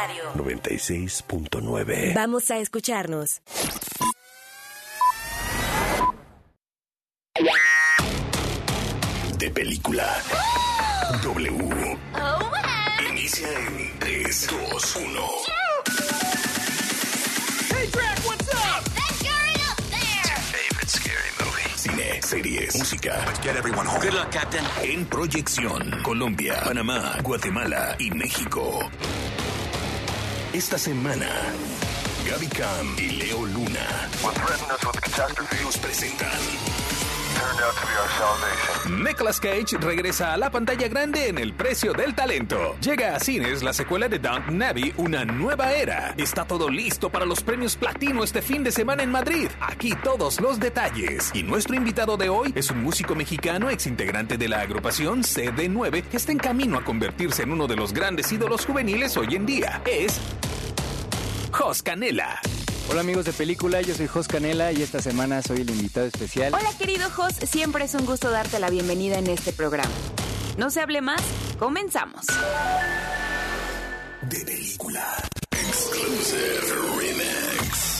Radio 96.9. Vamos a escucharnos. De película. W. Inicia en 3, 2, 1. Hey, Drac, what's up? Favorite scary movie. Cine, series, música. Let's get everyone home. Good luck, Captain. En proyección. Colombia, Panamá, Guatemala y México. Esta semana, Gaby Cam y Leo Luna nos presentan Nicolas Cage regresa a la pantalla grande en El precio del talento. Llega a cines la secuela de Downton Abbey, una nueva era. Está todo listo para los premios platino este fin de semana en Madrid. Aquí todos los detalles. Y nuestro invitado de hoy es un músico mexicano exintegrante de la agrupación CD9 que está en camino a convertirse en uno de los grandes ídolos juveniles hoy en día. Es Jos Canela. Hola amigos de película, yo soy Jos Canela y esta semana soy el invitado especial. Hola querido Jos, siempre es un gusto darte la bienvenida en este programa. No se hable más, comenzamos. de película. Exclusive Remix.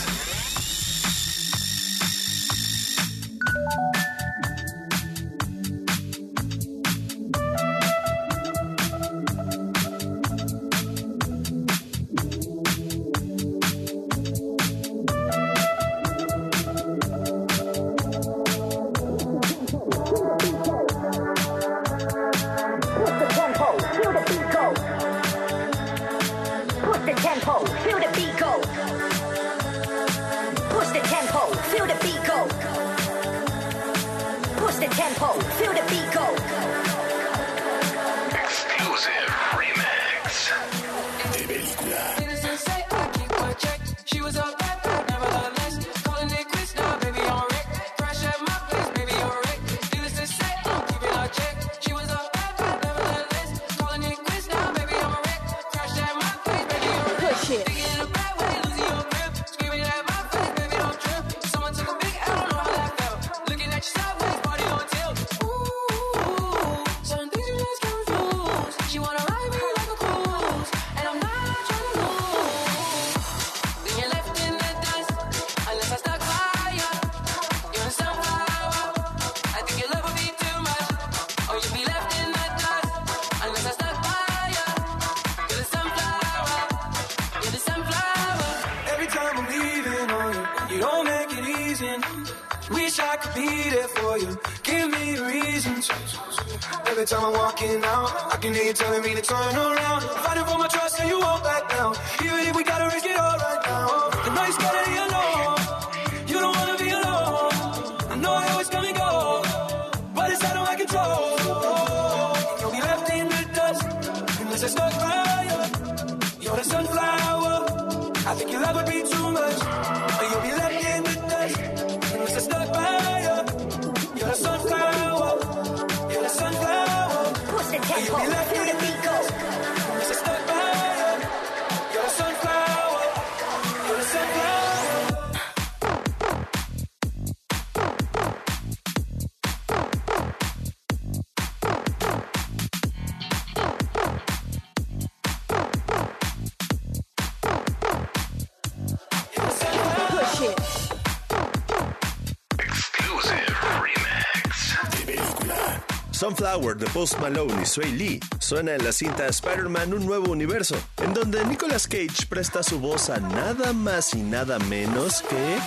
Sunflower de Post Malone y Sway Lee suena en la cinta Spider-Man Un Nuevo Universo, en donde Nicolas Cage presta su voz a nada más y nada menos que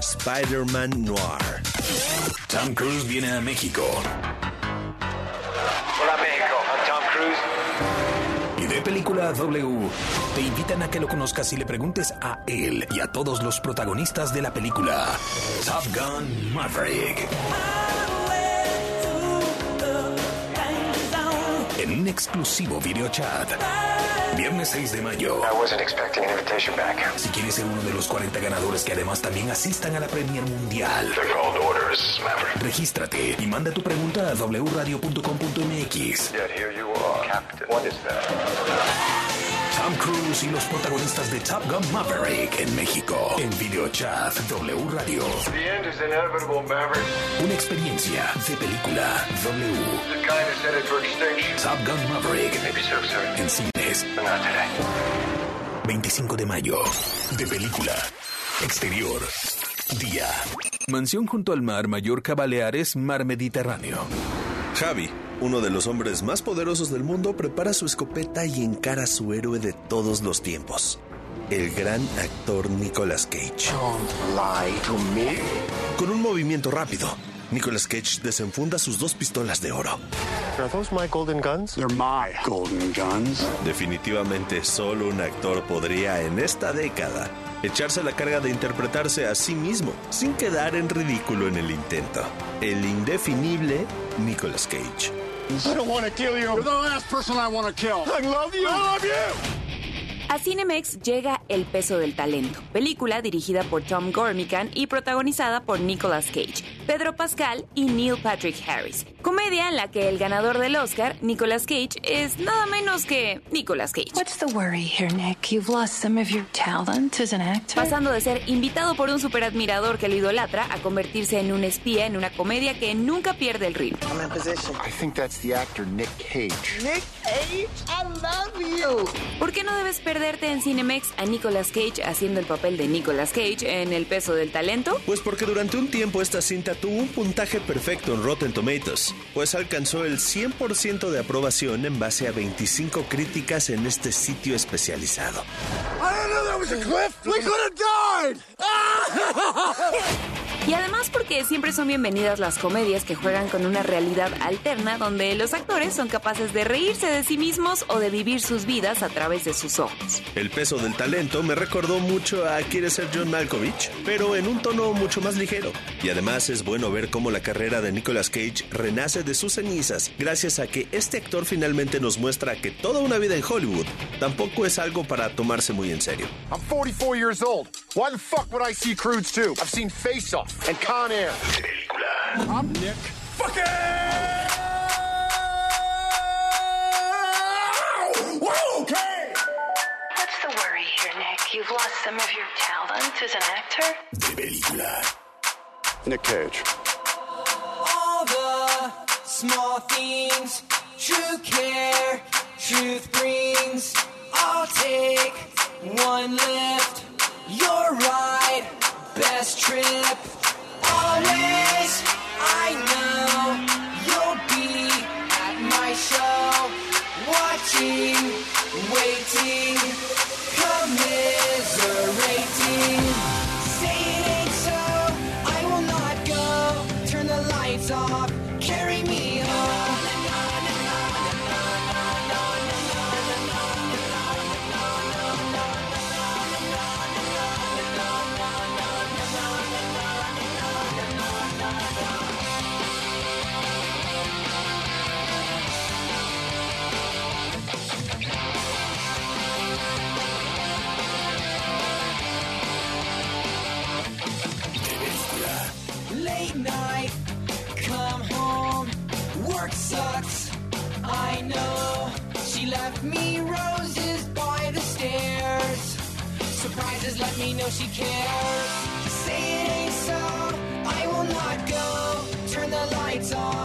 Spider-Man Noir. Tom Cruise viene a México. Hola, México. I'm Tom Cruise. Y de película W te invitan a que lo conozcas y le preguntes a él y a todos los protagonistas de la película Top Gun Maverick. En un exclusivo video chat. Viernes 6 de mayo. I wasn't expecting an invitation back. Si quieres ser uno de los 40 ganadores que además también asistan a la Premier Mundial, orders, regístrate y manda tu pregunta a wradio.com.mx. Tom Cruise y los protagonistas de Top Gun Maverick en México. En videochat W Radio. The end is inevitable, Maverick. Una experiencia de película W. The kind is headed for extinction. Top Gun Maverick Maybe so soon. en cines. But not today. 25 de mayo. De película. Exterior. Día. Mansión junto al mar, Mallorca, Baleares, mar Mediterráneo. Javi, uno de los hombres más poderosos del mundo, prepara su escopeta y encara a su héroe de todos los tiempos, el gran actor Nicolas Cage. Con un movimiento rápido, Nicolas Cage desenfunda sus dos pistolas de oro. Are those my golden guns? They're my golden guns. Definitivamente solo un actor podría en esta década echarse la carga de interpretarse a sí mismo sin quedar en ridículo en el intento. El indefinible Nicolas Cage. I don't want to kill you. You're the last person I want to kill. I love you. I love you. A Cinemex llega El peso del talento, película dirigida por Tom Gormican y protagonizada por Nicolas Cage, Pedro Pascal y Neil Patrick Harris. Comedia en la que el ganador del Oscar, Nicolas Cage, es nada menos que Nicolas Cage. What's the worry here, Nick? You've lost some of your talent as an actor. Pasando de ser invitado por un superadmirador que lo idolatra a convertirse en un espía en una comedia que nunca pierde el ritmo. I'm in position. I think that's the actor Nick Cage. Nick Cage, I love you. ¿Por qué no debes perderte en Cinemex a Nicolas Cage haciendo el papel de Nicolas Cage en El peso del talento? Pues porque durante un tiempo esta cinta tuvo un puntaje perfecto en Rotten Tomatoes, pues alcanzó el 100% de aprobación en base a 25 críticas en este sitio especializado. I Y además porque siempre son bienvenidas las comedias que juegan con una realidad alterna donde los actores son capaces de reírse de sí mismos o de vivir sus vidas a través de sus ojos. El peso del talento me recordó mucho a Quiere ser John Malkovich, pero en un tono mucho más ligero. Y además es bueno ver cómo la carrera de Nicolas Cage renace de sus cenizas gracias a que este actor finalmente nos muestra que toda una vida en Hollywood tampoco es algo para tomarse muy en serio. I'm 44 years old. Why the fuck would I see Crudes too? I've seen Face Off and Con Air. I'm Nick. Fucking. Whoa, okay. What's the worry here, Nick? You've lost some of your talent as an actor. De película. Nick Cage. all the small things true care truth brings i'll take one lift your ride best trip. Always i know you'll be at my show. Watching waiting Surprises let me know she cares. Say it ain't so, I will not go. Turn the lights off,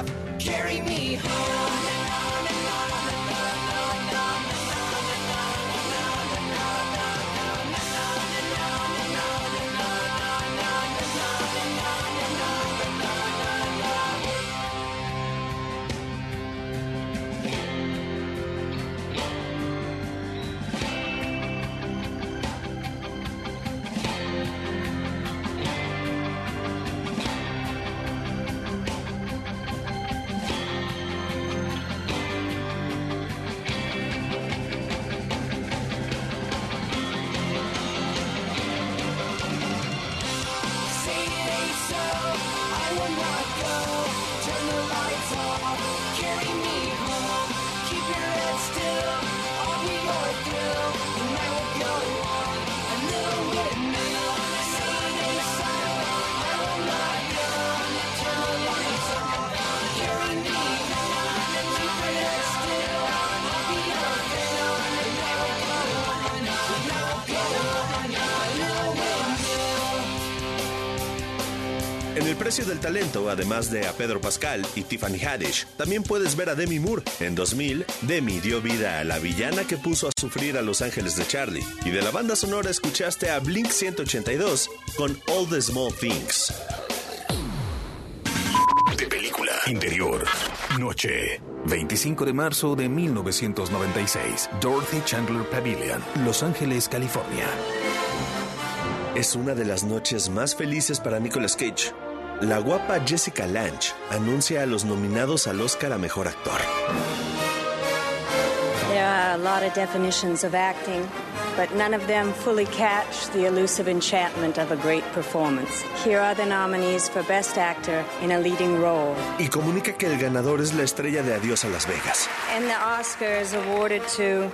precio del talento, además de a Pedro Pascal y Tiffany Haddish, también puedes ver a Demi Moore. En 2000, Demi dio vida a la villana que puso a sufrir a Los Ángeles de Charlie. Y de la banda sonora escuchaste a Blink 182 con All the Small Things. De película. Interior. Noche. 25 de marzo de 1996. Dorothy Chandler Pavilion, Los Ángeles, California. Es una de las noches más felices para Nicolas Cage. La guapa Jessica Lange anuncia a los nominados al Oscar a Mejor Actor. There are a lot of definitions of acting, but none of them fully catch the elusive enchantment of a great performance. Here are the nominees for Best Actor in a Leading Role. Y comunica que el ganador es la estrella de Adiós a Las Vegas. And the Oscars awarded to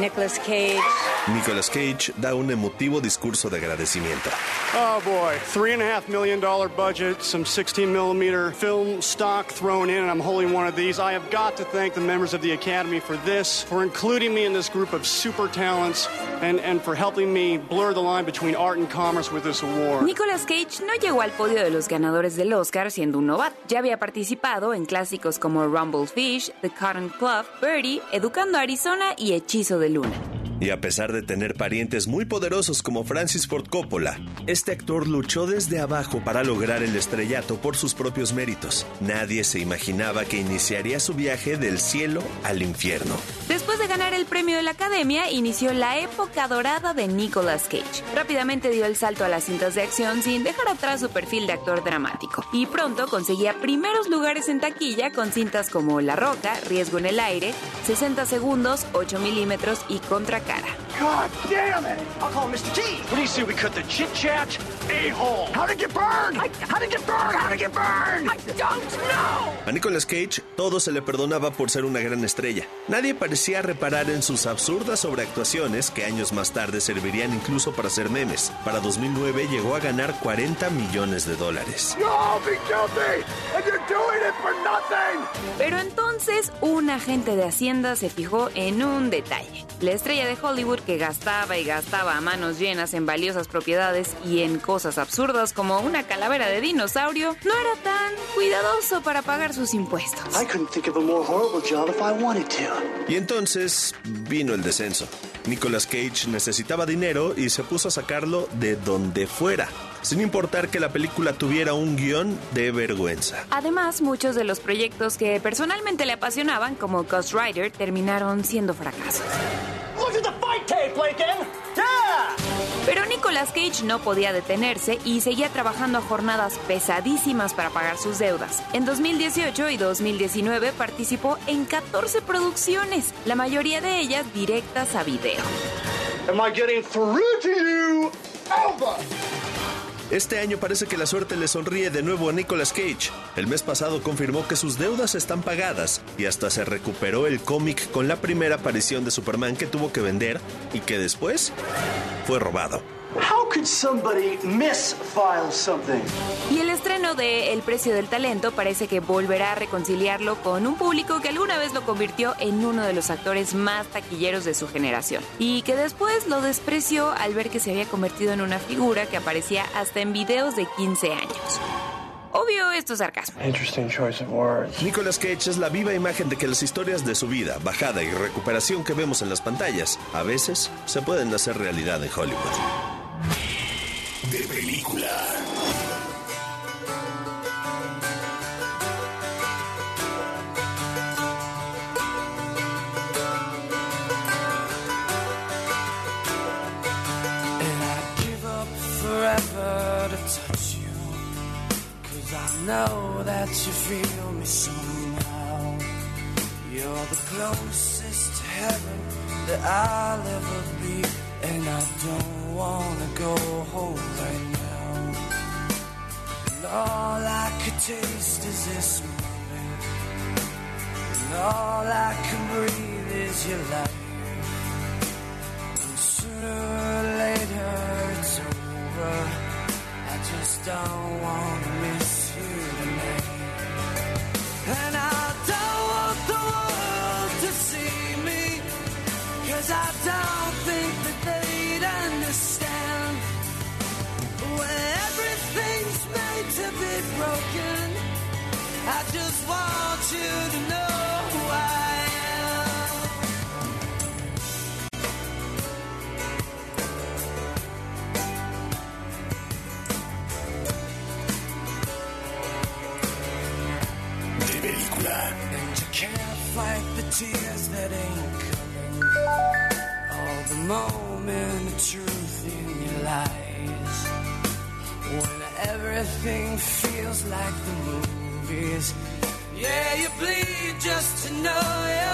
Nicolas Cage. Nicolas Cage da un emotivo discurso de agradecimiento. Oh boy, three and a half million dollar budget, some 16 millimeter film stock thrown in, and I'm holding one of these. I have got to thank the members of the Academy for this, for including me in this group of super talents, and, and for helping me blur the line between art and commerce with this award. Nicolas Cage no llegó al podio de los ganadores del Oscar siendo un novato. Ya había participado en clásicos como Rumble Fish, The Cotton Club, Birdie, Educando Arizona y Hechizo de Luna. Y a pesar de tener parientes muy poderosos como Francis Ford Coppola, este actor luchó desde abajo para lograr el estrellato por sus propios méritos. Nadie se imaginaba que iniciaría su viaje del cielo al infierno. Después de ganar el premio de la Academia, inició la época dorada de Nicolas Cage. Rápidamente dio el salto a las cintas de acción sin dejar atrás su perfil de actor dramático. Y pronto conseguía primeros lugares en taquilla con cintas como La Roca, Riesgo en el Aire, 60 segundos, 8 milímetros y Contra Cara. God damn it! I'll call Mr. T. What do you say we cut the chit chat? A hole. How'd it get burned? how'd it get burned? How'd it get burned? I don't know. A Nicolas Cage todo se le perdonaba por ser una gran estrella. Nadie parecía reparar en sus absurdas sobreactuaciones que años más tarde servirían incluso para hacer memes. Para 2009 llegó a ganar 40 millones de dólares. All be guilty, and you're doing it for nothing. Pero entonces un agente de Hacienda se fijó en un detalle. La estrella de Hollywood que gastaba y gastaba a manos llenas en valiosas propiedades y en cosas absurdas como una calavera de dinosaurio, no era tan cuidadoso para pagar sus impuestos. I couldn't think of a more horrible job if I wanted to. Y entonces vino el descenso. Nicolas Cage necesitaba dinero y se puso a sacarlo de donde fuera, sin importar que la película tuviera un guion de vergüenza. Además, muchos de los proyectos que personalmente le apasionaban, como Ghost Rider, terminaron siendo fracasos. Pero Nicolas Cage no podía detenerse y seguía trabajando a jornadas pesadísimas para pagar sus deudas. En 2018 y 2019 participó en 14 producciones, la mayoría de ellas directas a video. Am I getting through to you? Alba. Este año parece que la suerte le sonríe de nuevo a Nicolas Cage. El mes pasado confirmó que sus deudas están pagadas y hasta se recuperó el cómic con la primera aparición de Superman que tuvo que vender y que después fue robado. Could somebody misfile something? Y el estreno de El precio del talento parece que volverá a reconciliarlo con un público que alguna vez lo convirtió en uno de los actores más taquilleros de su generación y que después lo despreció al ver que se había convertido en una figura que aparecía hasta en videos de 15 años. Obvio, esto es sarcasmo. Interesting choice of words. Nicolas Cage es la viva imagen de que las historias de su vida, bajada y recuperación que vemos en las pantallas, a veces se pueden hacer realidad en Hollywood. De película. And I'd give up forever to touch you. I know that you feel me somehow. You're the closest to heaven that I'll ever be. And I don't wanna go home right now. And all I could taste is this moment. And all I can breathe is your light. And sooner or later it's over. I just don't wanna miss you tonight. And I don't want the world to see me. Cause I just want you to know who I am. De película. And you can't fight the tears that ain't coming. All the moment of truth in your lies. When everything feels like the Yeah, you bleed just to know you're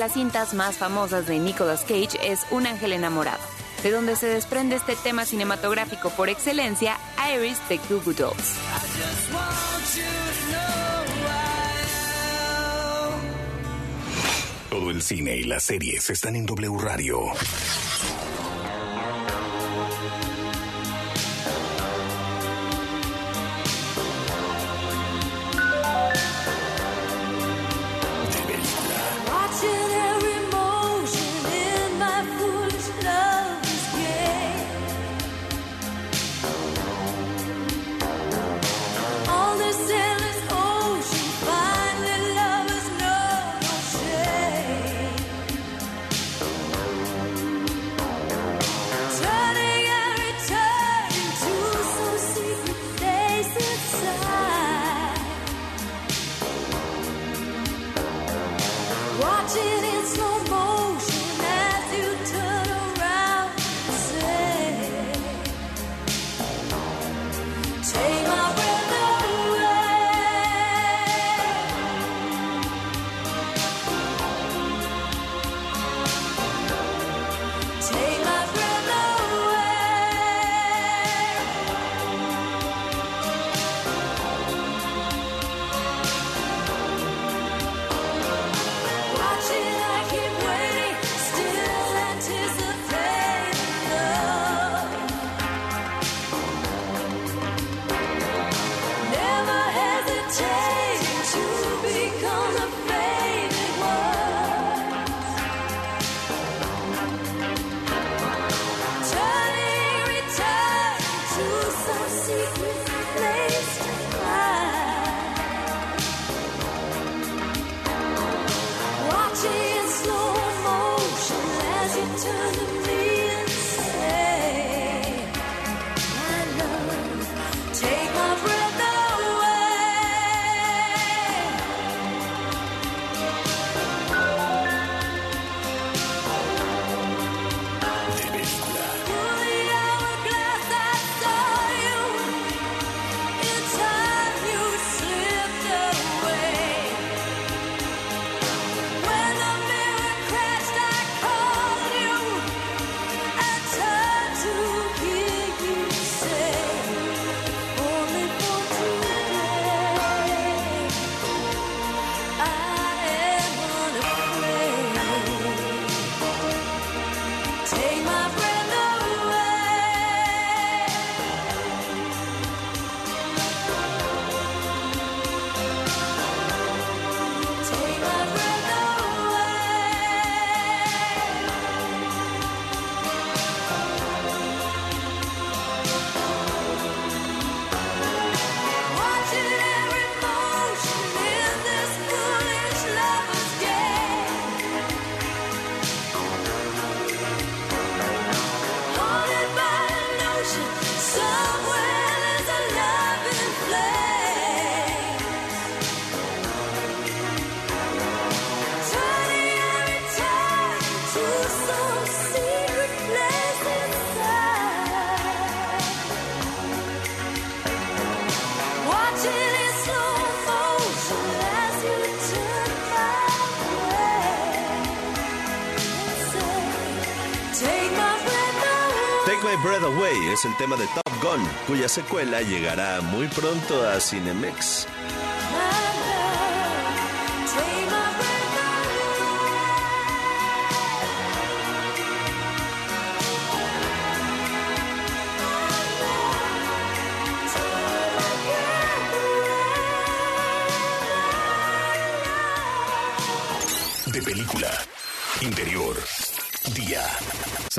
las cintas más famosas de Nicolas Cage es Un ángel enamorado, de donde se desprende este tema cinematográfico por excelencia, Iris de Goo Dolls. Todo el cine y las series están en W Radio. Es el tema de Top Gun, cuya secuela llegará muy pronto a Cinemex.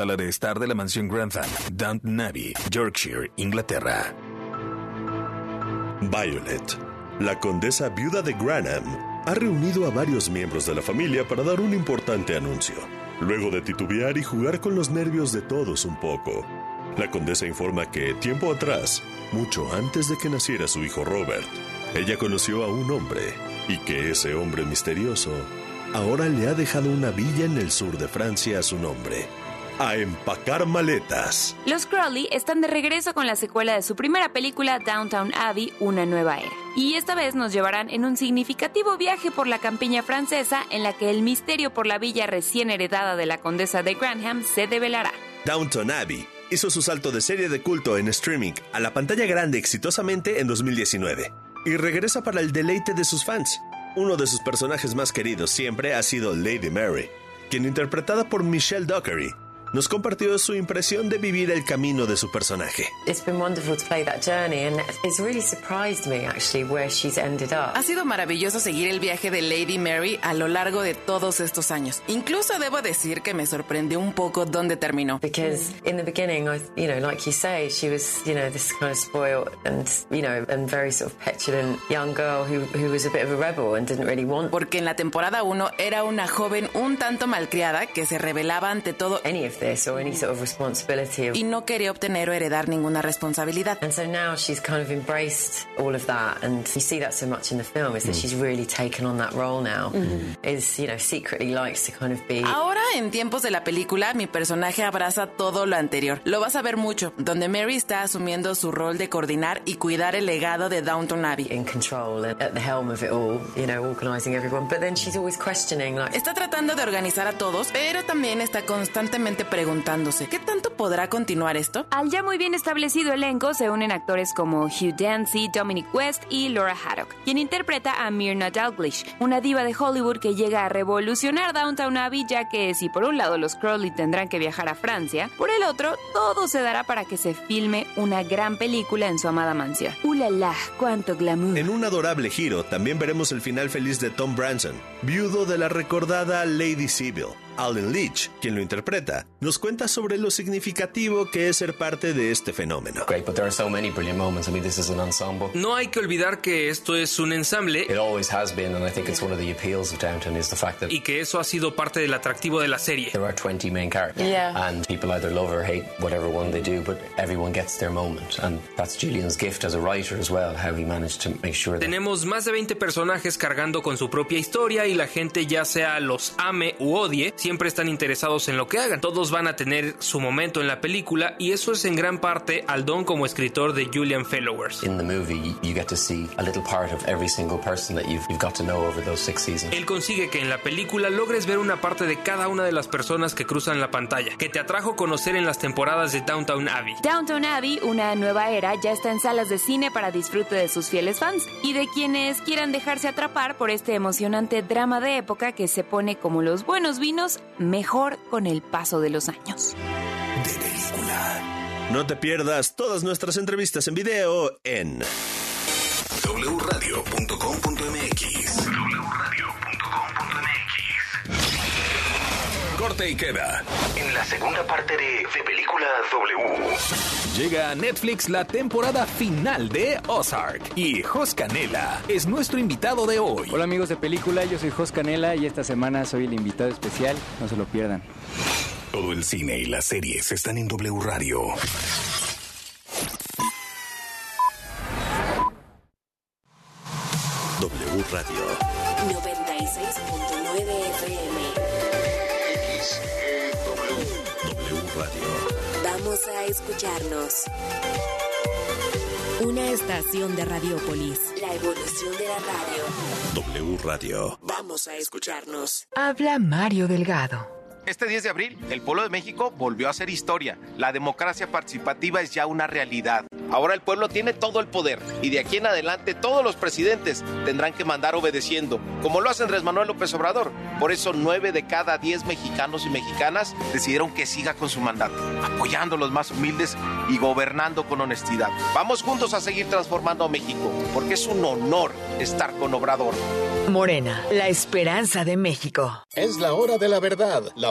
Sala de estar de la mansión Grantham, Downton Yorkshire, Inglaterra. Violet, la condesa viuda de Granham, ha reunido a varios miembros de la familia para dar un importante anuncio. Luego de titubear y jugar con los nervios de todos un poco, la condesa informa que, tiempo atrás, mucho antes de que naciera su hijo Robert, ella conoció a un hombre y que ese hombre misterioso ahora le ha dejado una villa en el sur de Francia a su nombre. A empacar maletas. Los Crowley están de regreso con la secuela de su primera película Downtown Abbey, Una nueva era. Y esta vez nos llevarán en un significativo viaje por la campiña francesa en la que el misterio por la villa recién heredada de la condesa de Granham se develará. Downton Abbey hizo su salto de serie de culto en streaming a la pantalla grande exitosamente en 2019 y regresa para el deleite de sus fans. Uno de sus personajes más queridos siempre ha sido Lady Mary, quien interpretada por Michelle Dockery nos compartió su impresión de vivir el camino de su personaje. It's been wonderful to play that journey and it's really surprised me actually where she's ended up. Ha sido maravilloso seguir el viaje de Lady Mary a lo largo de todos estos años. Incluso debo decir que me sorprendió un poco dónde terminó. Because in the beginning, I, you know, like you say, she was, you know, this kind of spoiled and, you know, and very sort of petulant young girl who, who was a bit of a rebel and didn't really want. Porque en la temporada 1 era una joven un tanto malcriada que se rebelaba ante todo. Any of this or any sort of responsibility. Of, y no quería obtener o heredar ninguna responsabilidad. And so now she's kind of embraced all of that, and you see that so much in the film is that she's really taken on that role now. Is you know secretly likes to kind of be. Ahora en tiempos de la película mi personaje abraza todo lo anterior. Lo vas a ver mucho, donde Mary está asumiendo su rol de coordinar y cuidar el legado de Downton Abbey. In control and at the helm of it all, you know, organizing everyone. But then she's always questioning like. Está tratando de organizar a todos, pero también está constantemente preguntándose ¿qué tanto podrá continuar esto? Al ya muy bien establecido elenco se unen actores como Hugh Dancy, Dominic West y Laura Haddock, quien interpreta a Myrna Dalglish, una diva de Hollywood que llega a revolucionar Downtown Abbey, ya que si por un lado los Crowley tendrán que viajar a Francia, por el otro todo se dará para que se filme una gran película en su amada mansión. ¡Ulala! ¡Cuánto glamour! En un adorable giro también veremos el final feliz de Tom Branson, viudo de la recordada Lady Sibyl. Alan Leach, quien lo interpreta, nos cuenta sobre lo significativo que es ser parte de este fenómeno. Great, but there are so many brilliant moments. I mean, this is an ensemble. No hay que olvidar que esto es un ensamble. It always has been, and I think it's one of the appeals of Downton is the fact that y que eso ha sido parte del atractivo de la serie. There are 20 main characters, yeah. and people either love or hate whatever one they do, but everyone gets their moment, and that's Gillian's gift as a writer as well, how he managed to make sure. That Tenemos más de 20 personajes cargando con su propia historia y la gente ya sea los ame u odie, siempre están interesados en lo que hagan. Todos van a tener su momento en la película y eso es en gran parte al don como escritor de Julian Fellowers. In the movie, you get to see a little part of every single person that you've, you've got to know over those six seasons. Él consigue que en la película logres ver una parte de cada una de las personas que cruzan la pantalla, que te atrajo conocer en las temporadas de Downtown Abbey. Downtown Abbey, una nueva era, ya está en salas de cine para disfrute de sus fieles fans y de quienes quieran dejarse atrapar por este emocionante drama de época que se pone como los buenos vinos mejor con el paso de los años. De película. No te pierdas todas nuestras entrevistas en video en wradio.com.mx. Corte y queda. En la segunda parte de De Película W. Llega a Netflix la temporada final de Ozark y Jos Canela es nuestro invitado de hoy. Hola amigos de película, yo soy Jos Canela y esta semana soy el invitado especial, no se lo pierdan. Todo el cine y las series están en W Radio. W Radio. 96.9 FM. Radio. Vamos a escucharnos. Una estación de Radiopolis. La evolución de la radio. W Radio. Vamos a escucharnos. Habla Mario Delgado. Este 10 de abril, el pueblo de México volvió a hacer historia. La democracia participativa es ya una realidad. Ahora el pueblo tiene todo el poder y de aquí en adelante todos los presidentes tendrán que mandar obedeciendo, como lo hace Andrés Manuel López Obrador. Por eso nueve de cada diez mexicanos y mexicanas decidieron que siga con su mandato, apoyando a los más humildes y gobernando con honestidad. Vamos juntos a seguir transformando a México, porque es un honor estar con Obrador. Morena, la esperanza de México. Es la hora de la verdad, la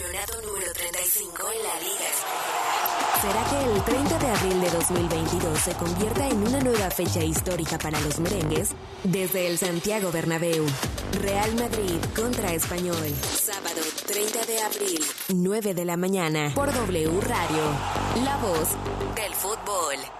Campeonato número 35 en la Liga Española. ¿Será que el 30 de abril de 2022 se convierta en una nueva fecha histórica para los merengues? Desde el Santiago Bernabéu, Real Madrid contra Español. Sábado 30 de abril, 9 de la mañana, por W Radio. La voz del fútbol.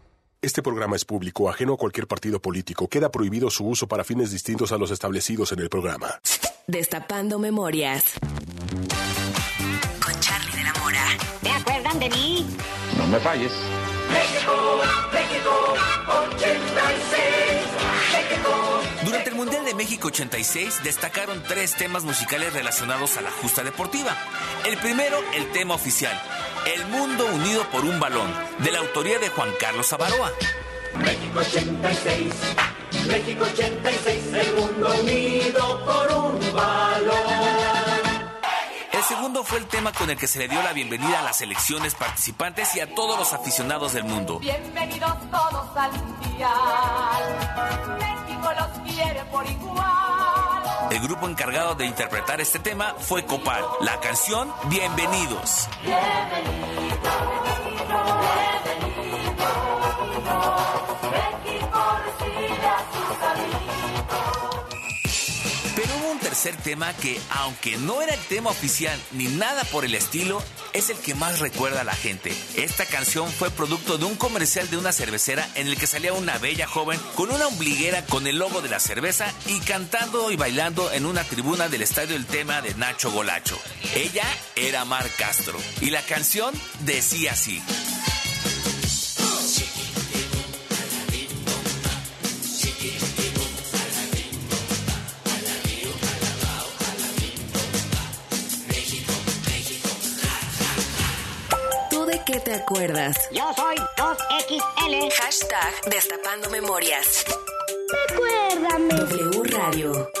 Este programa es público, ajeno a cualquier partido político. Queda prohibido su uso para fines distintos a los establecidos en el programa. Destapando memorias. Con Charlie de la Mora. ¿Te acuerdan de mí? No me falles. México, México, 86. México. Durante el Mundial de México 86 destacaron tres temas musicales relacionados a la justa deportiva. El primero, el tema oficial, El mundo unido por un balón, de la autoría de Juan Carlos Avaroa. México 86. México 86. El mundo unido por un balón. El segundo fue el tema con el que se le dio la bienvenida a las selecciones participantes y a todos los aficionados del mundo. Bienvenidos todos al mundial. México los quiere por igual. El grupo encargado de interpretar este tema fue Copal. La canción Bienvenidos. México tercer tema que, aunque no era el tema oficial ni nada por el estilo, es el que más recuerda a la gente. Esta canción fue producto de un comercial de una cervecera en el que salía una bella joven con una ombliguera con el logo de la cerveza y cantando y bailando en una tribuna del estadio el tema de Nacho Golacho. Ella era Mar Castro y la canción decía así. Acuerdas? Yo soy 2XL. Hashtag Destapando Memorias. Recuérdame. W Radio.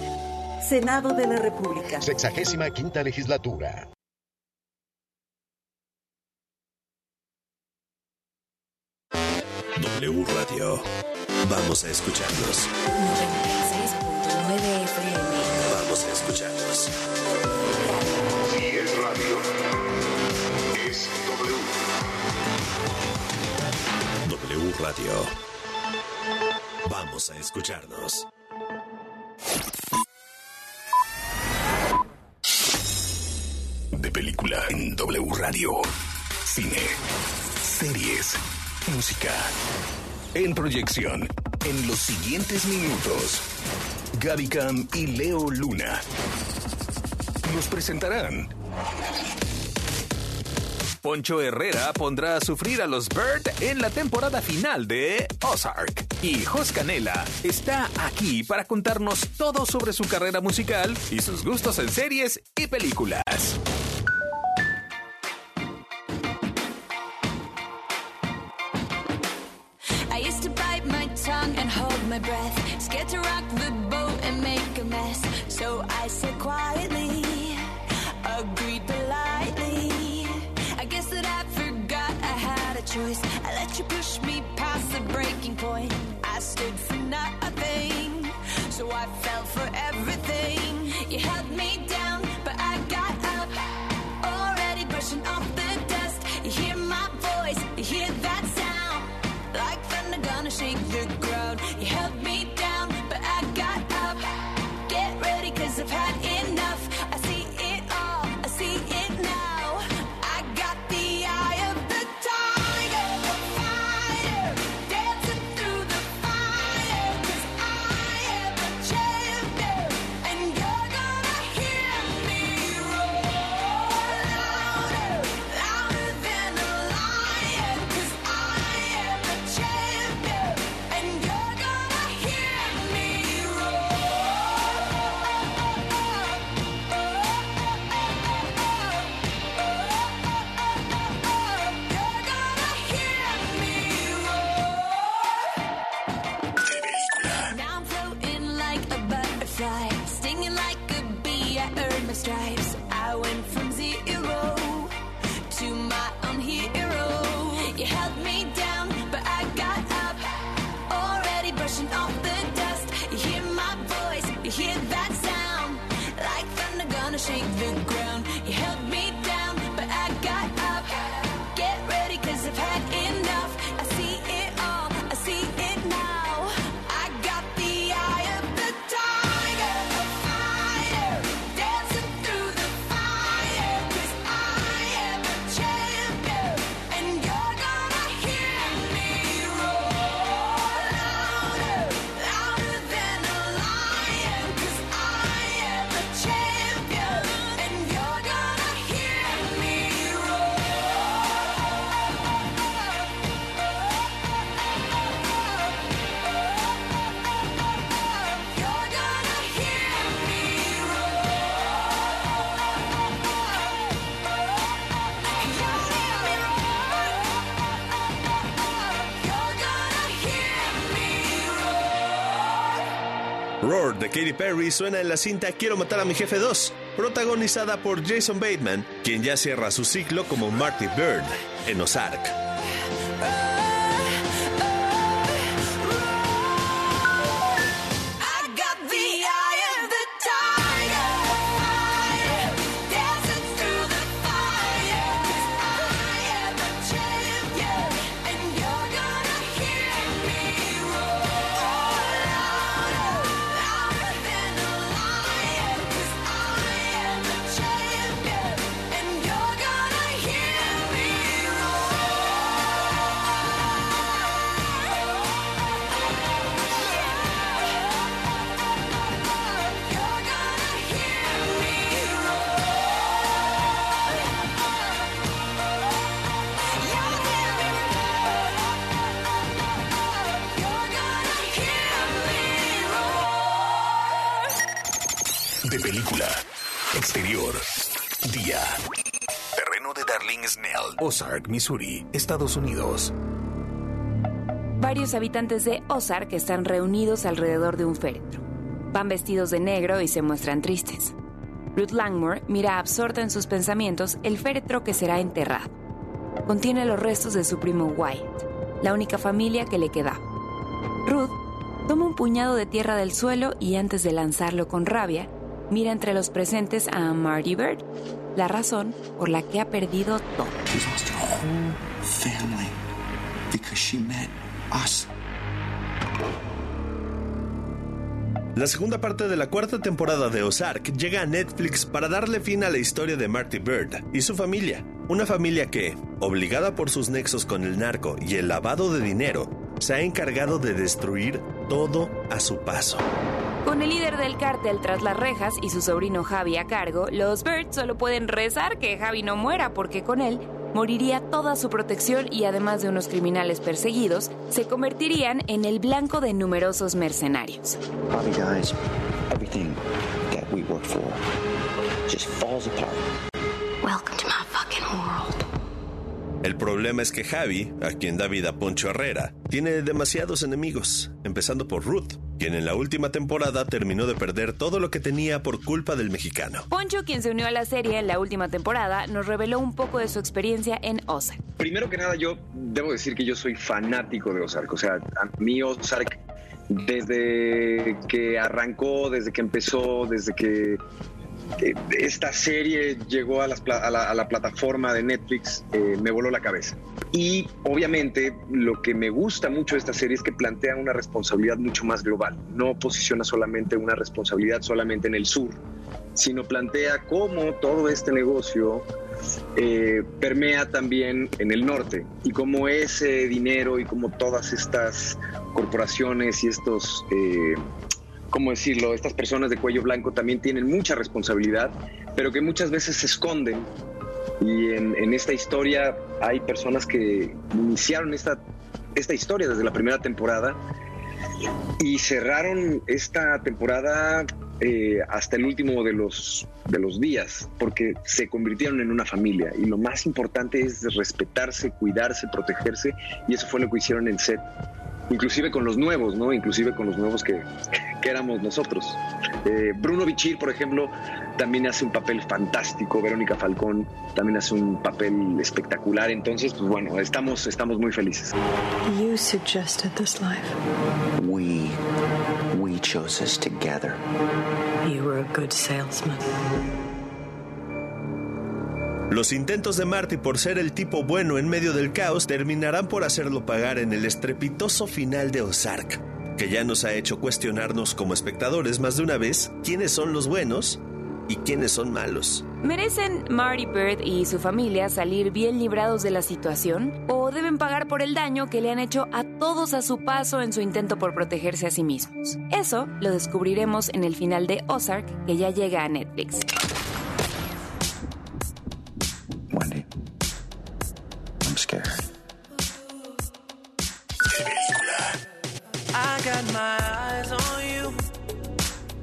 Senado de la República. Sexagésima quinta legislatura. W Radio. Vamos a escucharnos. 96.9 FM. Vamos a escucharnos. Si es radio, es W. W Radio. Vamos a escucharnos. De película en W Radio. Cine, series, música. En proyección, en los siguientes minutos, Gaby Cam y Leo Luna nos presentarán Poncho Herrera pondrá a sufrir a los Bird en la temporada final de Ozark. Y Jos Canela está aquí para contarnos todo sobre su carrera musical y sus gustos en series y películas. And hold my breath. Scared to rock the boat and make a mess. So I said quietly, agreed politely. I guess that I forgot I had a choice. I let you push me past the breaking point. I stood for nothing. So I fell for everything. You held Perry suena en la cinta Quiero matar a mi jefe 2, protagonizada por Jason Bateman, quien ya cierra su ciclo como Marty Bird en Ozark. Día. Terreno de Darling Snell. Ozark, Missouri, Estados Unidos. Varios habitantes de Ozark están reunidos alrededor de un féretro. Van vestidos de negro y se muestran tristes. Ruth Langmore mira absorta en sus pensamientos el féretro que será enterrado. Contiene los restos de su primo Wyatt, la única familia que le quedaba. Ruth toma un puñado de tierra del suelo y antes de lanzarlo con rabia, mira entre los presentes a Marty Bird, la razón por la que ha perdido todo. La segunda parte de la cuarta temporada de Ozark llega a Netflix para darle fin a la historia de Marty Bird y su familia. Una familia que, obligada por sus nexos con el narco y el lavado de dinero, se ha encargado de destruir todo a su paso. Con el líder del cártel tras las rejas y su sobrino Javi a cargo, los Bird solo pueden rezar que Javi no muera porque con él moriría toda su protección y además de unos criminales perseguidos, se convertirían en el blanco de numerosos mercenarios. Bobby dies, everything that we work for just falls apart. Welcome to my. El problema es que Javi, a quien da vida Poncho Herrera, tiene demasiados enemigos, empezando por Ruth, quien en la última temporada terminó de perder todo lo que tenía por culpa del mexicano. Poncho, quien se unió a la serie en la última temporada, nos reveló un poco de su experiencia en Ozark. Primero que nada, yo debo decir que yo soy fanático de Ozark. O sea, a mí Ozark, desde que arrancó, desde que empezó, desde que esta serie llegó a, las a la, a la plataforma de Netflix, eh, me voló la cabeza. Y obviamente lo que me gusta mucho de esta serie es que plantea una responsabilidad mucho más global. No posiciona solamente una responsabilidad solamente en el sur, sino plantea cómo todo este negocio eh, permea también en el norte y cómo ese dinero y cómo todas estas corporaciones y estos, eh, ¿cómo decirlo?, estas personas de cuello blanco también tienen mucha responsabilidad, pero que muchas veces se esconden. Y en, en esta historia hay personas que iniciaron esta, esta historia desde la primera temporada y cerraron esta temporada eh, hasta el último de los, de los días, porque se convirtieron en una familia. Y lo más importante es respetarse, cuidarse, protegerse, y eso fue lo que hicieron en set. Inclusive con los nuevos, ¿no? Inclusive con los nuevos que, que éramos nosotros. Eh, Bruno Bichir, por ejemplo, también hace un papel fantástico. Verónica Falcón también hace un papel espectacular. Entonces, pues bueno, estamos, estamos muy felices. You suggested this life. We, we chose this together. You were a good salesman. Los intentos de Marty por ser el tipo bueno en medio del caos terminarán por hacerlo pagar en el estrepitoso final de Ozark, que ya nos ha hecho cuestionarnos como espectadores más de una vez quiénes son los buenos y quiénes son malos. ¿Merecen Marty Bird y su familia salir bien librados de la situación? ¿O deben pagar por el daño que le han hecho a todos a su paso en su intento por protegerse a sí mismos? Eso lo descubriremos en el final de Ozark, que ya llega a Netflix. Got my eyes on you.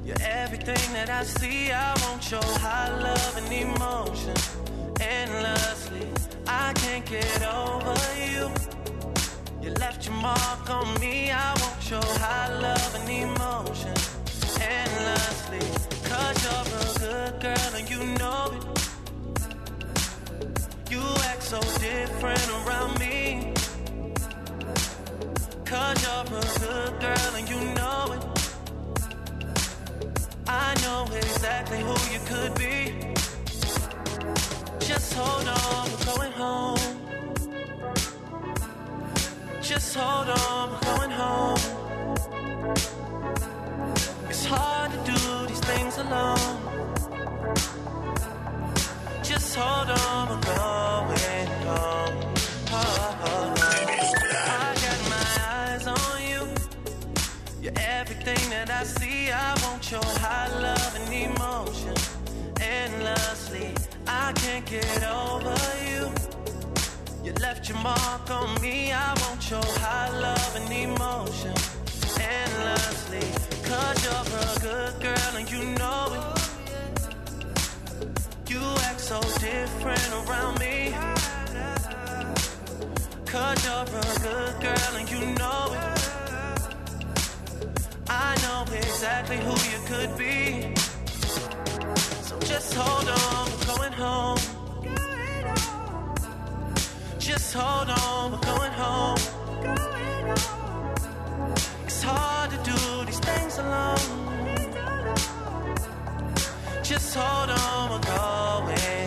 You're everything that I see. I want your high love and emotion endlessly. I can't get over you. You left your mark on me. I want your high love and emotion endlessly. Cause you're a good girl and you know it. You act so different around me. Cause you're a good girl and you know it. I know exactly who you could be. Just hold on, we're going home. Just hold on, we're going home. It's hard to do these things alone. Just hold on, we're going that I see. I want your high love and emotion endlessly. I can't get over you. You left your mark on me. I want your high love and emotion endlessly. Cause you're a good girl and you know it. You act so different around me. Cause you're a good girl and you know it. I know exactly who you could be. So just hold on, we're going home. Just hold on, we're going home. It's hard to do these things alone. Just hold on, we're going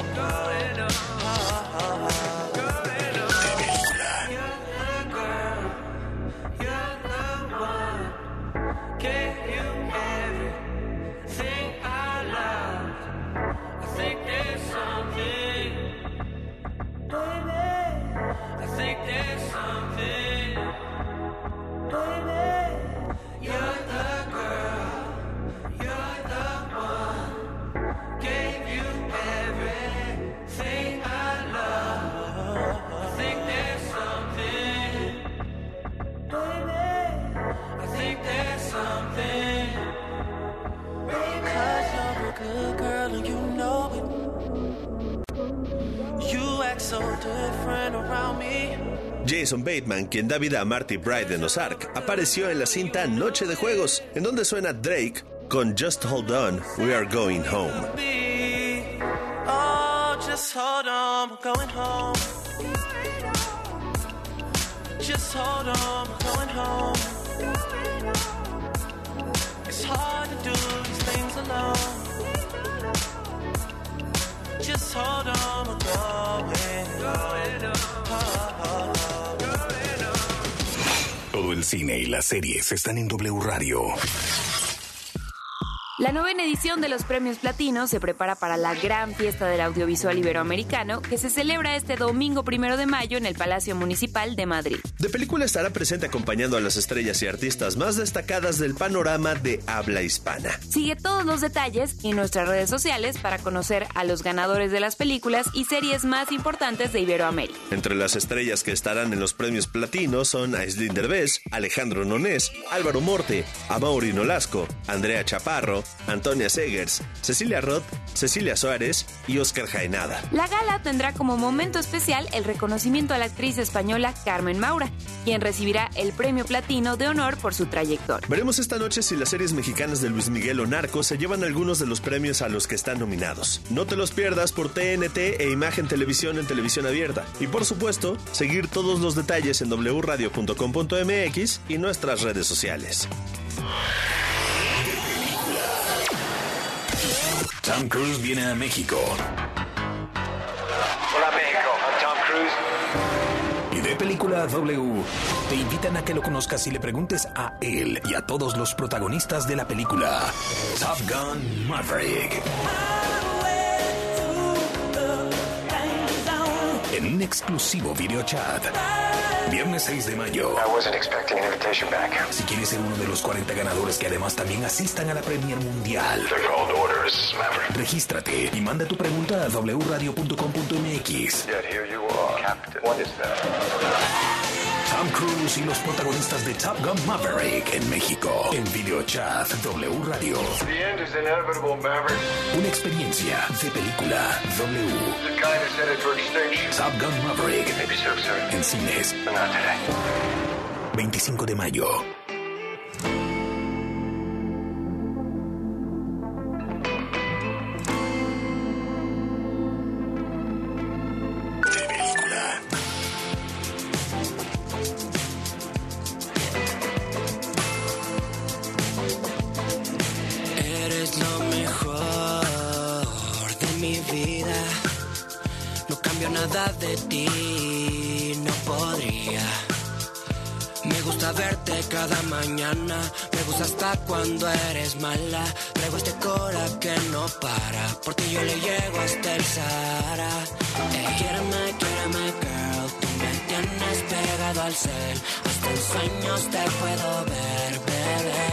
Jason Bateman, quien da vida a Marty Bright en Ozark, apareció en la cinta Noche de Juegos, en donde suena Drake con Just Hold On, We Are Going Home. It's hard to do these things alone. Just hold on, going. Todo el cine y las series están en W Radio. La novena edición de los premios Platino se prepara para la gran fiesta del audiovisual iberoamericano que se celebra este domingo primero de mayo en el Palacio Municipal de Madrid. De película estará presente acompañando a las estrellas y artistas más destacadas del panorama de habla hispana. Sigue todos los detalles en nuestras redes sociales para conocer a los ganadores de las películas y series más importantes de Iberoamérica. Entre las estrellas que estarán en los premios platino son Aislinn Derbez, Alejandro Nonés, Álvaro Morte, Amaury Nolasco, Andrea Chaparro, Antonia Segers, Cecilia Roth, Cecilia Suárez y Oscar Jaenada. La gala tendrá como momento especial el reconocimiento a la actriz española Carmen Maura, quien recibirá el premio platino de honor por su trayectoria. Veremos esta noche si las series mexicanas de Luis Miguel o Narco se llevan algunos de los premios a los que están nominados. No te los pierdas por TNT e Imagen Televisión en televisión abierta. Y por supuesto, seguir todos los detalles en wradio.com.mx y nuestras redes sociales. Tom Cruise viene a México. Hola México, I'm Tom Cruise. Y de Película W te invitan a que lo conozcas y le preguntes a él y a todos los protagonistas de la película Top Gun Maverick. En un exclusivo video chat. Viernes 6 de mayo. I wasn't expecting an invitation back. Si quieres ser uno de los 40 ganadores que además también asistan a la Premier Mundial, orders, regístrate y manda tu pregunta a wradio.com.mx. Tom Cruise y los protagonistas de Top Gun Maverick en México. En video chat W Radio. The end is inevitable, Maverick. Una experiencia de película W. The guy is headed for extinction. Top Gun Maverick Maybe so, sir. en cines. But not today. 25 de mayo. Cada mañana, me gusta hasta cuando eres mala. Traigo este cora que no para, por ti yo le llego hasta el Sahara. Ey, quiéreme, quiéreme, girl, tú me tienes pegado al cel. Hasta en sueños te puedo ver, bebé.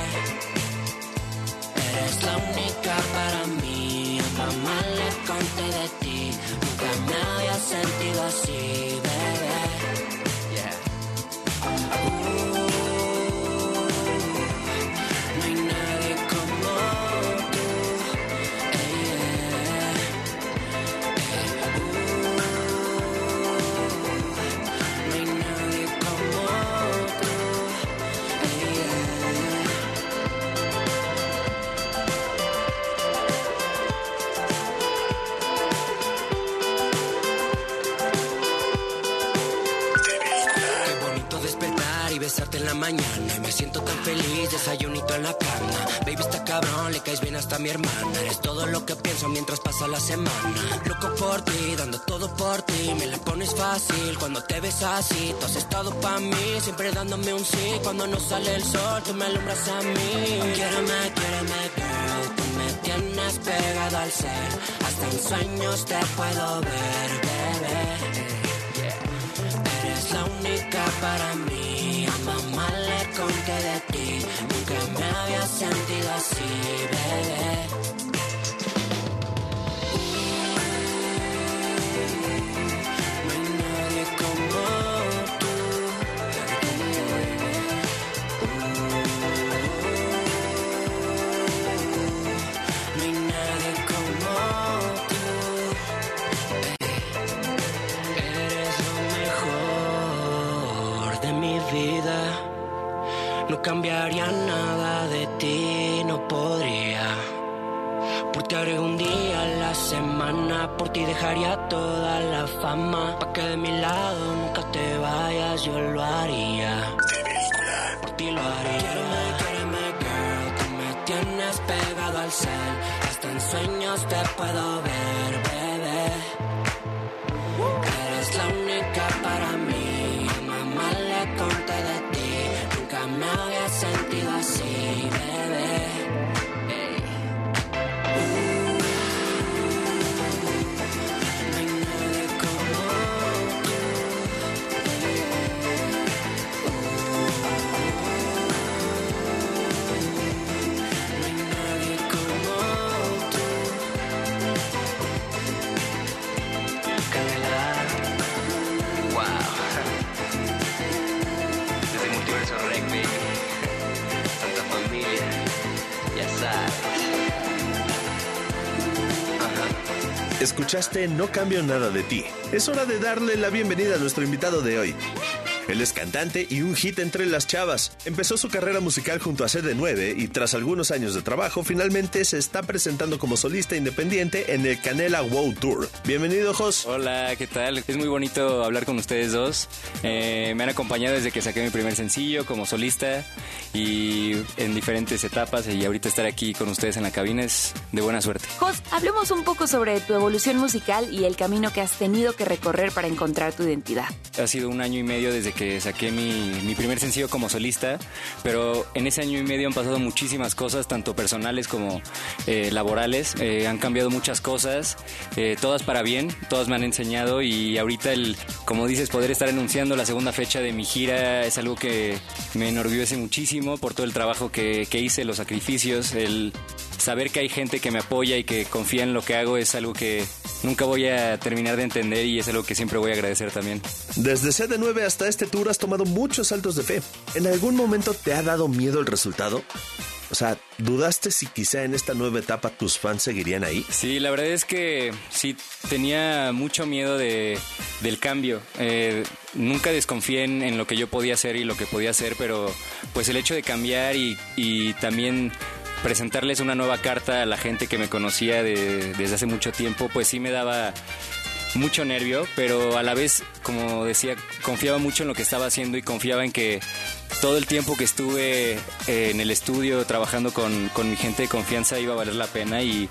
Eres la única para mí, mamá le conté de ti, nunca me había sentido así, en la mañana. Y me siento tan feliz, desayunito en la cama. Baby, está cabrón, le caes bien hasta mi hermana. Eres todo lo que pienso mientras pasa la semana. Loco por ti, dando todo por ti. Me la pones fácil cuando te ves así. Tú has estado pa' mí, siempre dándome un sí. Cuando no sale el sol, tú me alumbras a mí. Quiéreme, quiéreme, girl. Tú me tienes pegado al ser. Hasta en sueños te puedo ver, bebé. Eres la única para mí. Mamá le conté de ti. Nunca me había sentido así, bebé. No cambiaría nada de ti, no podría. Por ti agrego un día a la semana, por ti dejaría toda la fama. Pa' que de mi lado nunca te vayas, yo lo haría. Por ti lo haría. Girl, tú me tienes pegado al cel. Hasta en sueños te puedo ver, Escuchaste No cambio nada de ti. Es hora de darle la bienvenida a nuestro invitado de hoy. Él es cantante y un hit entre las chavas. Empezó su carrera musical junto a CD9 y tras algunos años de trabajo, finalmente se está presentando como solista independiente en el Canela Wow Tour. Bienvenido, Jos. Hola, ¿qué tal? Es muy bonito hablar con ustedes dos. Eh, me han acompañado desde que saqué mi primer sencillo como solista y en diferentes etapas y ahorita estar aquí con ustedes en la cabina es de buena suerte. Jos, hablemos un poco sobre tu evolución musical y el camino que has tenido que recorrer para encontrar tu identidad. Ha sido un año y medio desde que saqué mi, mi primer sencillo como solista, pero en ese año y medio han pasado muchísimas cosas, tanto personales como eh, laborales. Eh, han cambiado muchas cosas, eh, todas para bien, todas me han enseñado y ahorita el, como dices, poder estar anunciando la segunda fecha de mi gira es algo que me enorgullece muchísimo por todo el trabajo que, que hice, los sacrificios, el saber que hay gente que me apoya y que confía en lo que hago es algo que nunca voy a terminar de entender y es algo que siempre voy a agradecer también. Desde CD9 hasta este tour has tomado muchos saltos de fe. ¿En algún momento te ha dado miedo el resultado? O sea, ¿dudaste si quizá en esta nueva etapa tus fans seguirían ahí? Sí, la verdad es que sí, tenía mucho miedo de, del cambio. Eh, nunca desconfié en, en, lo que yo podía hacer y lo que podía hacer, pero pues el hecho de cambiar y, y también presentarles una nueva carta a la gente que me conocía de, desde hace mucho tiempo, pues sí me daba mucho nervio, pero a la vez, como decía, confiaba mucho en lo que estaba haciendo y confiaba en que todo el tiempo que estuve eh, en el estudio trabajando con, con, mi gente de confianza iba a valer la pena y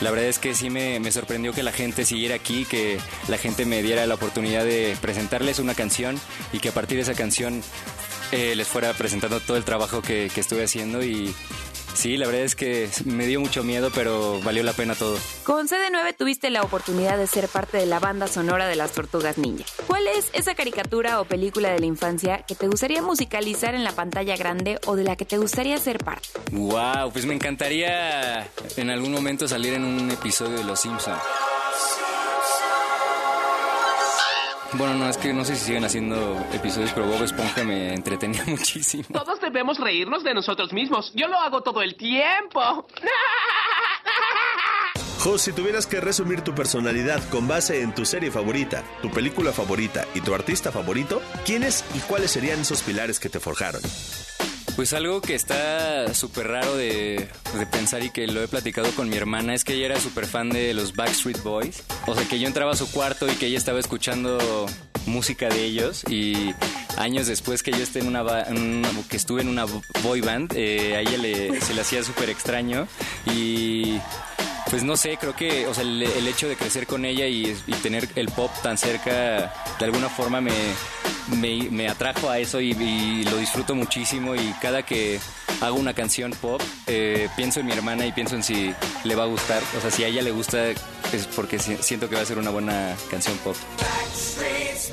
la verdad es que sí me, me, sorprendió que la gente siguiera aquí, que la gente me diera la oportunidad de presentarles una canción y que a partir de esa canción eh, les fuera presentando todo el trabajo que, que estuve haciendo y Sí, la verdad es que me dio mucho miedo, pero valió la pena todo. Con CD9 tuviste la oportunidad de ser parte de la banda sonora de las Tortugas Ninja. ¿Cuál es esa caricatura o película de la infancia que te gustaría musicalizar en la pantalla grande o de la que te gustaría ser parte? Wow, pues me encantaría en algún momento salir en un episodio de Los Simpsons. Bueno, no, es que no sé si siguen haciendo episodios, pero Bob Esponja me entretenía muchísimo. Todos debemos reírnos de nosotros mismos. Yo lo hago todo el tiempo. Jo, si tuvieras que resumir tu personalidad con base en tu serie favorita, tu película favorita y tu artista favorito, ¿quiénes y cuáles serían esos pilares que te forjaron? Pues algo que está súper raro de, pensar y que lo he platicado con mi hermana es que ella era súper fan de los Backstreet Boys. O sea, que yo entraba a su cuarto y que ella estaba escuchando música de ellos y años después que yo esté en una que estuve en una boy band, eh, a ella le, se le hacía súper extraño y pues no sé, creo que o sea, el, hecho de crecer con ella y, tener el pop tan cerca de alguna forma me, me, me atrajo a eso y, lo disfruto muchísimo y cada que hago una canción pop eh, pienso en mi hermana y pienso en si le va a gustar, o sea, si a ella le gusta es porque siento que va a ser una buena canción pop. Jos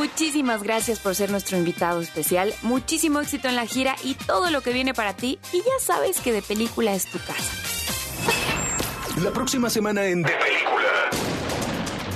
Muchísimas gracias por ser nuestro invitado especial. Muchísimo éxito en la gira y todo lo que viene para ti. Y ya sabes que de película es tu casa. La próxima semana en De Película.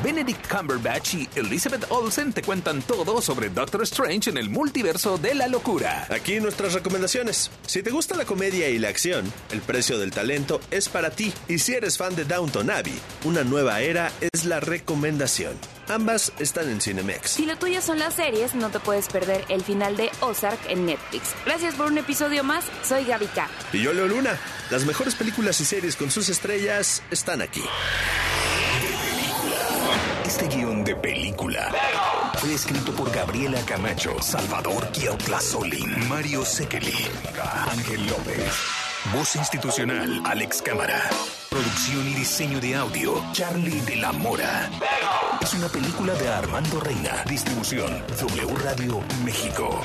Benedict Cumberbatch y Elizabeth Olsen te cuentan todo sobre Doctor Strange en el multiverso de la locura. Aquí nuestras recomendaciones. Si te gusta la comedia y la acción, El precio del talento es para ti. Y si eres fan de Downton Abbey, Una nueva era es la recomendación. Ambas están en Cinemex. Si lo tuyo son las series, no te puedes perder el final de Ozark en Netflix. Gracias por un episodio más. Soy Gaby K. Y yo, Leo Luna. Las mejores películas y series con sus estrellas están aquí. Este guion de película fue escrito por Gabriela Camacho, Salvador Solín, Mario Sekeli, Ángel López. Voz institucional, Alex Cámara. Producción y diseño de audio, Charlie de la Mora. Es una película de Armando Reina. Distribución, W Radio México.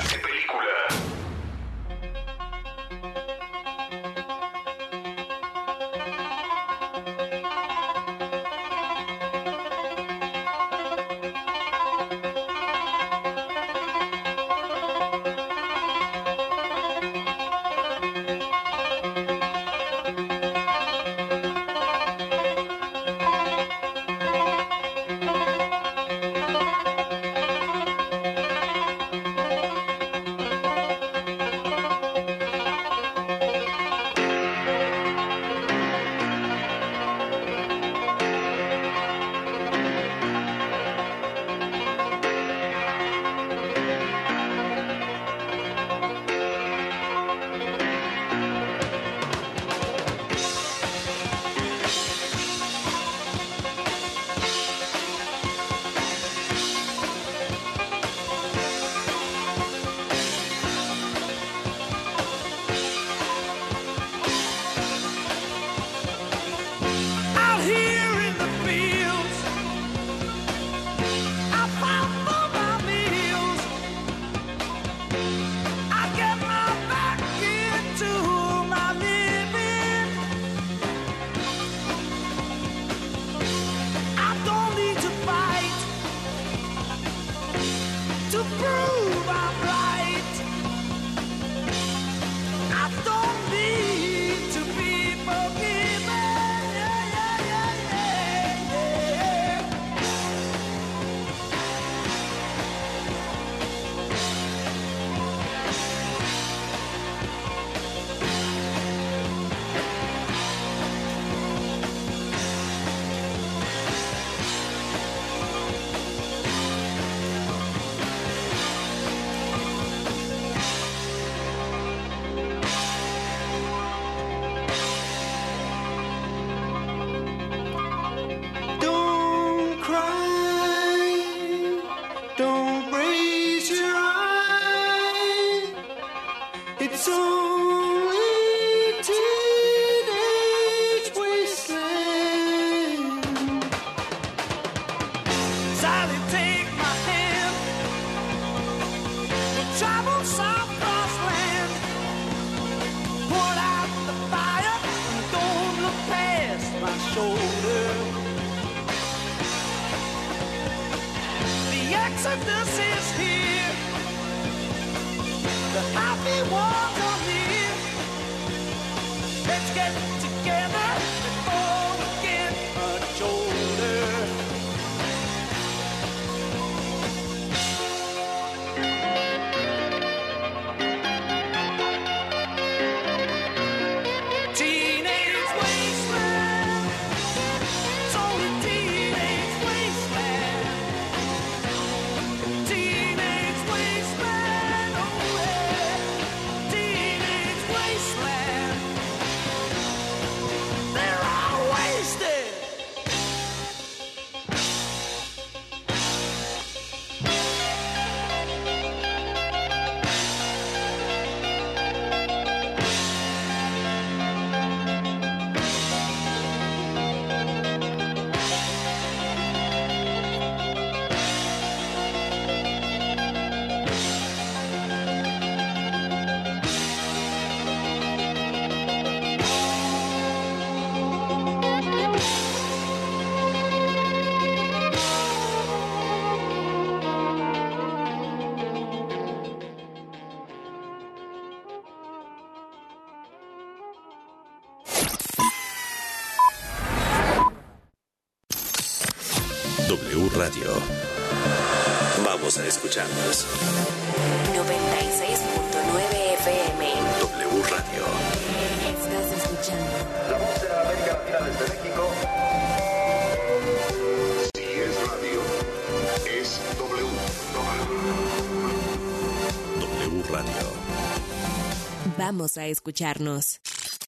Vamos a escucharnos.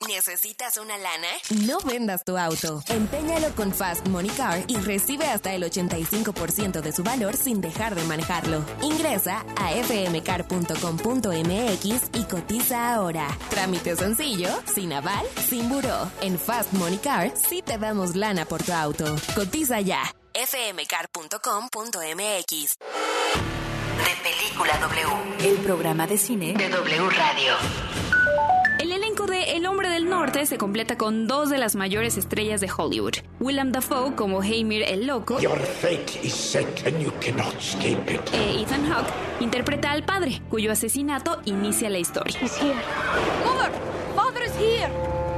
¿Necesitas una lana? No vendas tu auto. Empeñalo con Fast Money Car y recibe hasta el 85% de su valor sin dejar de manejarlo. Ingresa a fmcar.com.mx y cotiza ahora. Trámite sencillo, sin aval, sin buró. En Fast Money Car sí te damos lana por tu auto. Cotiza ya. fmcar.com.mx De Película W. El programa de cine de W Radio. El Hombre del Norte se completa con dos de las mayores estrellas de Hollywood. Willem Dafoe como Heimir el Loco Your fate is set and you cannot escape it. e Ethan Hawke interpreta al padre, cuyo asesinato inicia la historia. Mother! Father is here!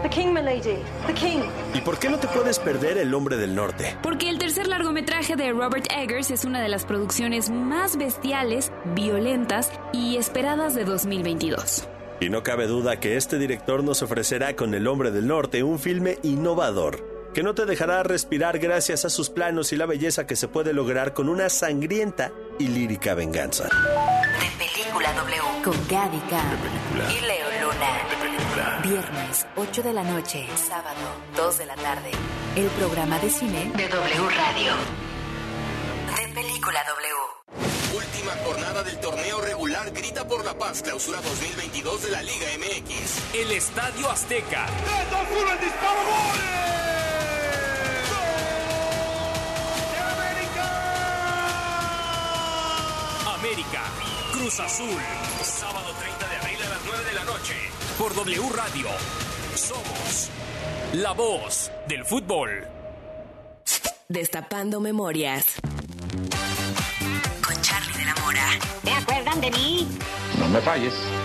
The king, my lady. The king. ¿Y por qué no te puedes perder El Hombre del Norte? Porque el tercer largometraje de Robert Eggers es una de las producciones más bestiales, violentas y esperadas de 2022. Y no cabe duda que este director nos ofrecerá con El Hombre del Norte un filme innovador, que no te dejará respirar gracias a sus planos y la belleza que se puede lograr con una sangrienta y lírica venganza. De Película W. Con Gaby y Leo Luna. Viernes, 8 de la noche. Sábado, 2 de la tarde. El programa de cine de W Radio. Por la Paz, clausura 2022 de la Liga MX. El Estadio Azteca. América, Cruz Azul. Sábado 30 de abril a las 9 de la noche. Por W Radio. Somos la voz del fútbol. Destapando memorias. Con Charlie de la Mora. ¿Se acuerdan de mí? No me falles.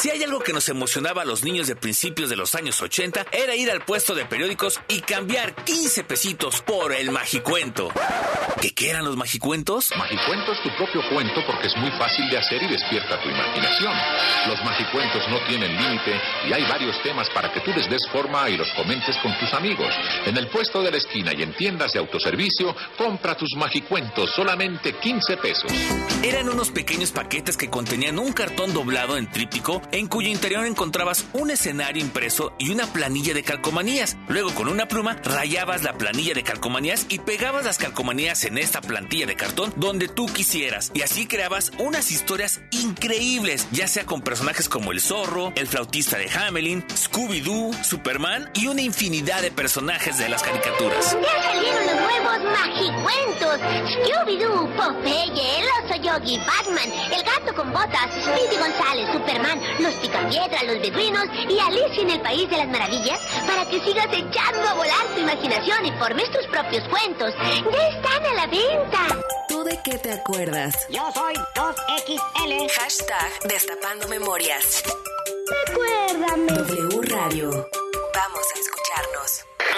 Si hay algo que nos emocionaba a los niños de principios de los años 80, era ir al puesto de periódicos y cambiar 15 pesitos por el magicuento. ¿Qué, qué eran los magicuentos? Magicuento es tu propio cuento porque es muy fácil de hacer y despierta tu imaginación. Los magicuentos no tienen límite y hay varios temas para que tú les des forma y los comentes con tus amigos. En el puesto de la esquina y en tiendas de autoservicio, compra tus magicuentos solamente 15 pesos. Eran unos pequeños paquetes que contenían un cartón doblado en tríptico en cuyo interior encontrabas un escenario impreso y una planilla de calcomanías. Luego con una pluma rayabas la planilla de calcomanías y pegabas las calcomanías en esta plantilla de cartón donde tú quisieras. Y así creabas unas historias increíbles, ya sea con personajes como el zorro, el flautista de Hamelin, Scooby-Doo, Superman y una infinidad de personajes de las caricaturas. Ya salieron los nuevos magicuentos. Scooby-Doo, Popeye, el oso Yogi, Batman, el gato con botas, Speedy González, Superman, los Picapiedra, los Beduinos y Alicia en el País de las Maravillas para que sigas echando a volar tu imaginación y formes tus propios cuentos. Ya están a la venta. ¿Tú de qué te acuerdas? Yo soy 2XL. Hashtag Destapando Memorias. Recuérdame. W Radio. Vamos a escucharnos.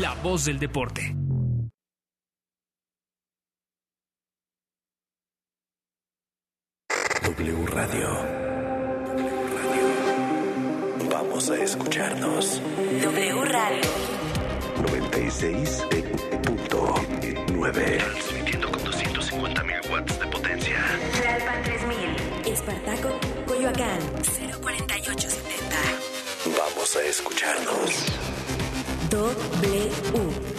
la voz del deporte. W Radio. W Radio. Vamos a escucharnos. W Radio. 96.9. Transmitiendo con 200 watts de potencia. Tlalpan 3000. Espartaco, Coyoacán, 04870. Vamos a escucharnos. W.